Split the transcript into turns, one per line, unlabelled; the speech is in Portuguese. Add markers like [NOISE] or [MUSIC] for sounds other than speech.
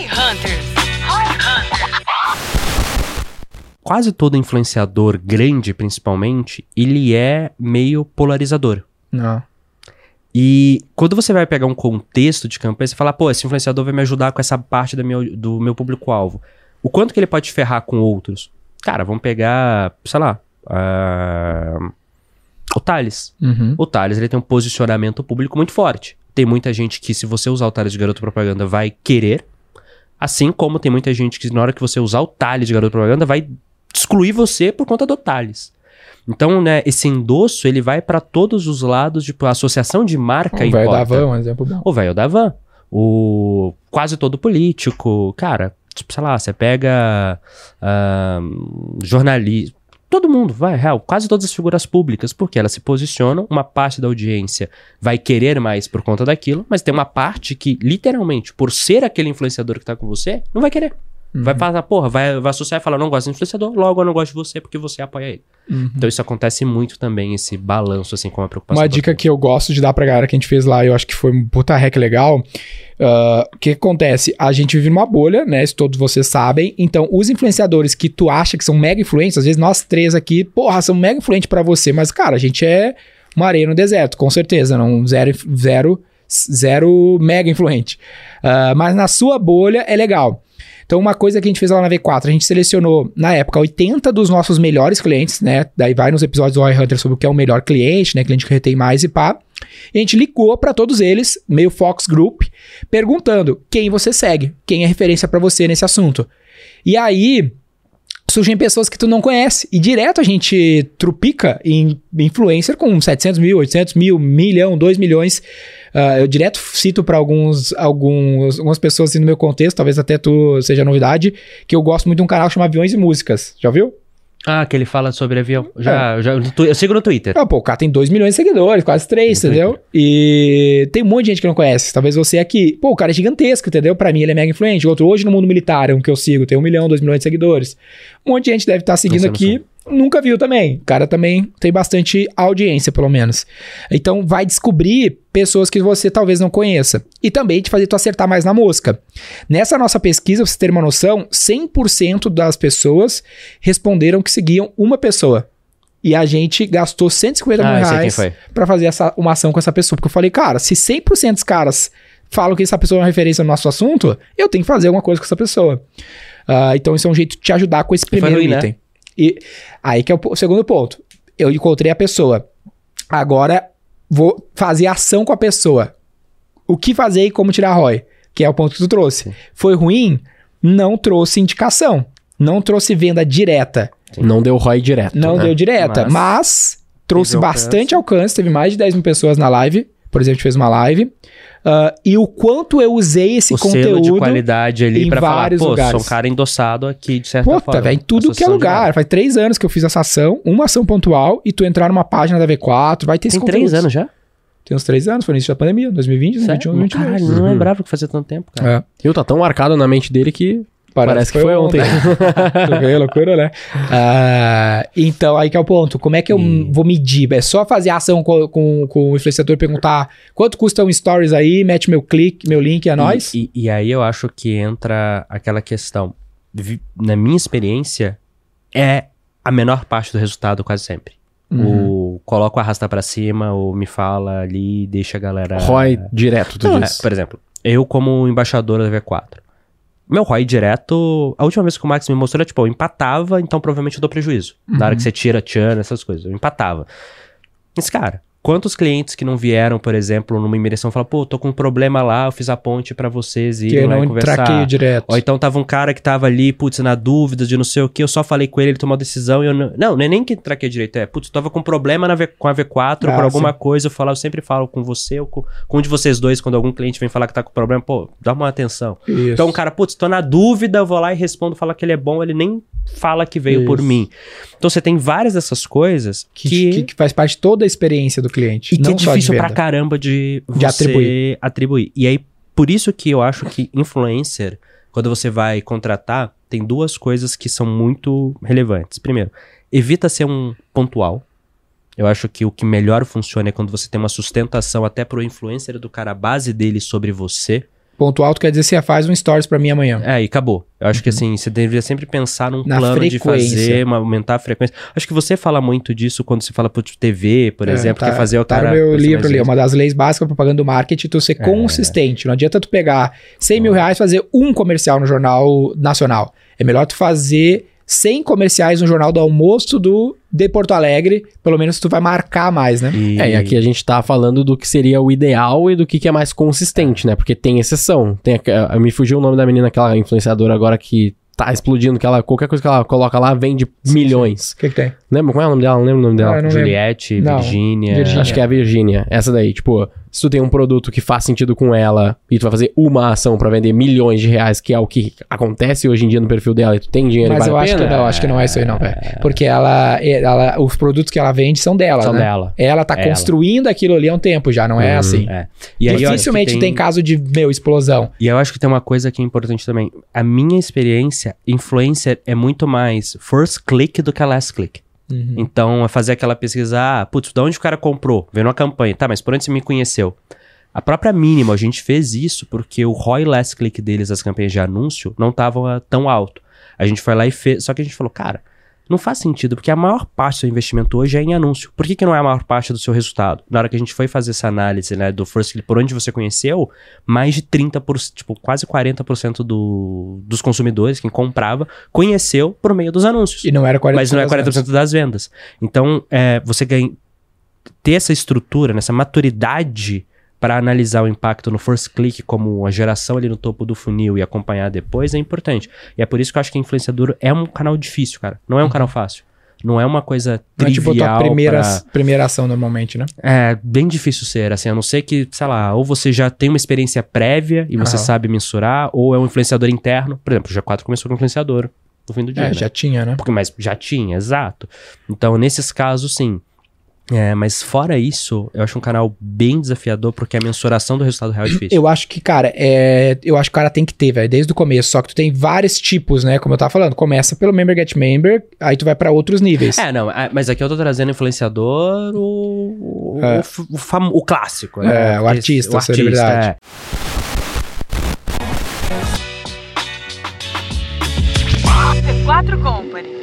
Roy Hunters. Roy Hunters.
Quase todo influenciador grande, principalmente, ele é meio polarizador.
Não.
E quando você vai pegar um contexto de campanha, você fala, pô, esse influenciador vai me ajudar com essa parte do meu, do meu público-alvo. O quanto que ele pode ferrar com outros? Cara, vamos pegar, sei lá, ah, o Thales.
Uhum.
O Thales, ele tem um posicionamento público muito forte. Tem muita gente que, se você usar o Thales de garoto propaganda, vai querer. Assim como tem muita gente que, na hora que você usar o Thales de garoto propaganda, vai excluir você por conta do Thales. Então, né, esse endosso, ele vai para todos os lados, tipo, a associação de marca
O velho
importa.
da van, um exemplo bom.
O velho da van. O quase todo político. Cara, tipo, sei lá, você pega jornalista. Todo mundo, vai, real, quase todas as figuras públicas, porque elas se posicionam, uma parte da audiência vai querer mais por conta daquilo, mas tem uma parte que, literalmente, por ser aquele influenciador que tá com você, não vai querer. Vai falar, porra, vai, vai associar e falar, não gosto do influenciador, logo eu não gosto de você porque você apoia ele.
Uhum.
Então isso acontece muito também, esse balanço, assim, com a preocupação.
Uma dica que eu gosto de dar pra galera que a gente fez lá, eu acho que foi um puta hack legal. Ah, O que acontece? A gente vive numa bolha, né? Isso todos vocês sabem. Então, os influenciadores que tu acha que são mega influentes, às vezes nós três aqui, porra, são mega influentes pra você, mas, cara, a gente é uma areia no deserto, com certeza. Não zero, zero, zero mega influente. Ah, mas na sua bolha é legal. Então, uma coisa que a gente fez lá na V4, a gente selecionou, na época, 80 dos nossos melhores clientes, né? Daí vai nos episódios do Hunter sobre o que é o melhor cliente, né? Cliente que retém mais e pá. E a gente ligou para todos eles, meio Fox Group, perguntando quem você segue, quem é referência para você nesse assunto. E aí surgem pessoas que tu não conhece. E direto a gente trupica em influencer com 700 mil, 800 mil, milhão, 2 milhões. Ah, eu direto cito para alguns, alguns, algumas pessoas assim, no meu contexto, talvez até tu seja novidade, que eu gosto muito de um canal chamado Aviões e Músicas. Já viu?
Ah, que ele fala sobre avião. Já, já, no tu- eu sigo no Twitter.
Ah, pô, o cara tem 2 milhões de seguidores, quase 3,
No
entendeu? E tem um monte de gente que não conhece. Talvez você aqui. Pô, o cara é gigantesco, entendeu? Pra mim ele é mega influente. Outro, hoje no mundo militar, um que eu sigo, tem 1 milhão, 2 milhões de seguidores. Um monte de gente deve estar seguindo
Não sei,
aqui. Nunca viu também. O cara também tem bastante audiência, pelo menos. Então vai descobrir pessoas que você talvez não conheça. E também te fazer tu acertar mais na mosca. Nessa nossa pesquisa, pra você ter uma noção, 100% das pessoas responderam que seguiam uma pessoa. E a gente gastou 150
Ah,
mil reais pra fazer essa, uma ação com essa pessoa. Porque eu falei, cara, se 100% dos caras falam que essa pessoa é uma referência no nosso assunto, eu tenho que fazer alguma coisa com essa pessoa. Ah, então, isso é um jeito de te ajudar com esse primeiro
ruim, né?
E aí que é o segundo ponto. Eu encontrei a pessoa. Agora, vou fazer ação com a pessoa. O que fazer e como tirar ROI? Que é o ponto que tu trouxe. Foi ruim? Não trouxe indicação. Não trouxe venda direta.
Não deu ROI direto.
Não
né?
deu direta,
Mas
mas, trouxe bastante alcance. Teve mais de 10 mil pessoas na live. Por exemplo, a gente fez uma live. Ah, e o quanto eu usei esse
o selo
conteúdo.
de qualidade ali
em
pra falar,
vários
pô,
lugares.
sou um cara endossado aqui, de certa
Puta,
forma.
velho, em tudo que é lugar. Faz três anos que eu fiz essa ação, uma ação pontual, e tu entrar numa página da V4, vai ter esse
Tem três
conteúdo.
anos já?
Tem uns três anos, foi no início da pandemia, 2020, 2021,
Sério?
2022.
Caralho, não lembrava que fazia tanto tempo, cara.
É,
E tá tão marcado na mente dele que parece, que foi ontem.
Tu [LAUGHS] vê, loucura, né? Ah, então, aí que é o ponto. Como é que eu
E-
vou medir? É só fazer a ação com, com, com o influenciador e perguntar quanto custa um stories aí, mete meu clique, meu link, é nóis?
E, e- e aí eu acho que entra aquela questão. Vi- Na minha experiência, é a menor parte do resultado quase sempre.
Uhum.
O coloca o arrasta pra cima, ou me fala ali, deixa a galera.
ROI direto, tu
Não, é, por exemplo, eu como embaixador da V4. Meu ROI direto, a última vez que o Max me mostrou, era tipo, eu empatava, então provavelmente eu dou prejuízo. Na hora que você tira tchan, essas coisas, eu empatava. Mas, cara, quantos clientes que não vieram, por exemplo, numa imersão, falaram, pô, tô com um problema lá, eu fiz a ponte pra vocês
que
irem
eu
lá e
não
conversar.
traqueio direto.
Ou então tava um cara que tava ali, putz, na dúvida de não sei o que, eu só falei com ele, ele tomou a decisão e eu não. Não, não é nem que traquei direito, é, putz, eu tava com problema na V- com a V4
Ah,
por alguma coisa, eu falo, eu sempre falo com você ou com, com um de vocês dois, quando algum cliente vem falar que tá com problema, pô, dá uma atenção.
Isso.
Então o cara, putz, tô na dúvida, eu vou lá e respondo, fala que ele é bom, ele nem fala que veio por
Isso.
mim. Então você tem várias dessas coisas
que,
que,
que- faz parte de toda a experiência do cliente.
e que é difícil pra caramba de você
De atribuir.
atribuir. E aí, por isso que eu acho que influencer, quando você vai contratar, tem duas coisas que são muito relevantes. Primeiro, evita ser um pontual. Eu acho que o que melhor funciona é quando você tem uma sustentação até pro influencer do cara, a base dele sobre você.
Ponto alto quer dizer você faz um stories pra mim amanhã.
É, e acabou. Eu acho que assim, você deveria sempre pensar num
Na
plano de
frequência.
fazer, uma- aumentar a frequência. Acho que você fala muito disso quando você fala pro TV, por
É,
exemplo,
tá,
que é fazer o
tá
cara.
no meu livro ali,
vezes.
uma das leis básicas da propaganda do marketing, tu ser
É.
consistente. Não adianta tu pegar 100 mil reais e fazer um comercial no Jornal Nacional. É melhor tu fazer 100 comerciais no Jornal do Almoço do, de Porto Alegre, pelo menos tu vai marcar mais, né?
E...
É, e aqui a gente tá falando do que seria o ideal e do que, que é mais consistente, né? Porque tem exceção. Tem, a- me fugiu o nome da menina, aquela influenciadora agora que tá explodindo, que ela, qualquer coisa que ela coloca lá vende milhões.
O que, que tem?
Lembra? Como é o nome dela? Não lembro o nome dela.
Ah.
Juliette. Virgínia.
Acho que é a Virgínia. Essa daí, tipo, se tu tem um produto que faz sentido com ela e tu vai fazer uma ação pra vender milhões de reais, que é o que acontece hoje em dia no perfil dela, e tu tem dinheiro
Mas eu
vale a
acho que
pena,
não, acho que não é isso aí não, velho. Porque ela, ela, os produtos que ela vende são dela,
São
né?
dela.
Ela tá
Ela.
construindo aquilo ali há um tempo já, não é assim.
É. E aí eu que
Dificilmente tem... caso de, meu, explosão.
E eu acho que tem uma coisa que é importante também. A minha experiência, influencer é muito mais first click do que last click.
Uhum.
Então, é fazer aquela pesquisa, ah, putz, de onde o cara comprou? Vendo uma campanha. Tá, mas por onde você me conheceu? A própria mínima, a gente fez isso porque o ROI last click deles, das campanhas de anúncio, não tava tão alto. A gente foi lá e fez. Só que a gente falou, cara, não faz sentido, porque a maior parte do seu investimento hoje é em anúncio. Por que, que não é a maior parte do seu resultado? Na hora que a gente foi fazer essa análise, né, do first click, por onde você conheceu, mais de 30%, tipo, quase 40% do, dos consumidores, quem comprava, conheceu por meio dos anúncios.
E não era 40%.
Mas não é
das
40%
vendas.
das vendas. Então, é, você ganha, ter essa estrutura, nessa maturidade para analisar o impacto no first click como a geração ali no topo do funil e acompanhar depois é importante. E é por isso que eu acho que influenciador é um canal difícil, cara. Não é um canal fácil. Não é uma coisa
Não é tipo a
trivial
primeira,
pra-
primeira ação normalmente, né?
É bem difícil ser, assim, a não ser que, sei lá, ou você já tem uma experiência prévia e você
Aham.
sabe mensurar, ou é um influenciador interno. Por exemplo, o G4 começou com influenciador no fim do dia,
É,
né?
já tinha, né?
Porque, mas já tinha, exato. Então, nesses casos, sim. É, mas fora isso, eu acho um canal bem desafiador, porque a mensuração do resultado real é difícil.
Eu acho que, cara, é, eu acho que o cara tem que ter, velho, desde o começo. Só que tu tem vários tipos, né? Como eu tava falando. Começa pelo Member Get Member, aí tu vai pra outros níveis.
É, não, é, mas aqui eu tô trazendo influenciador, o, o,
É.
o, o fam- o clássico,
É,
né?
o
Porque
artista,
esse-
a celebridade.
é.
C4 Company.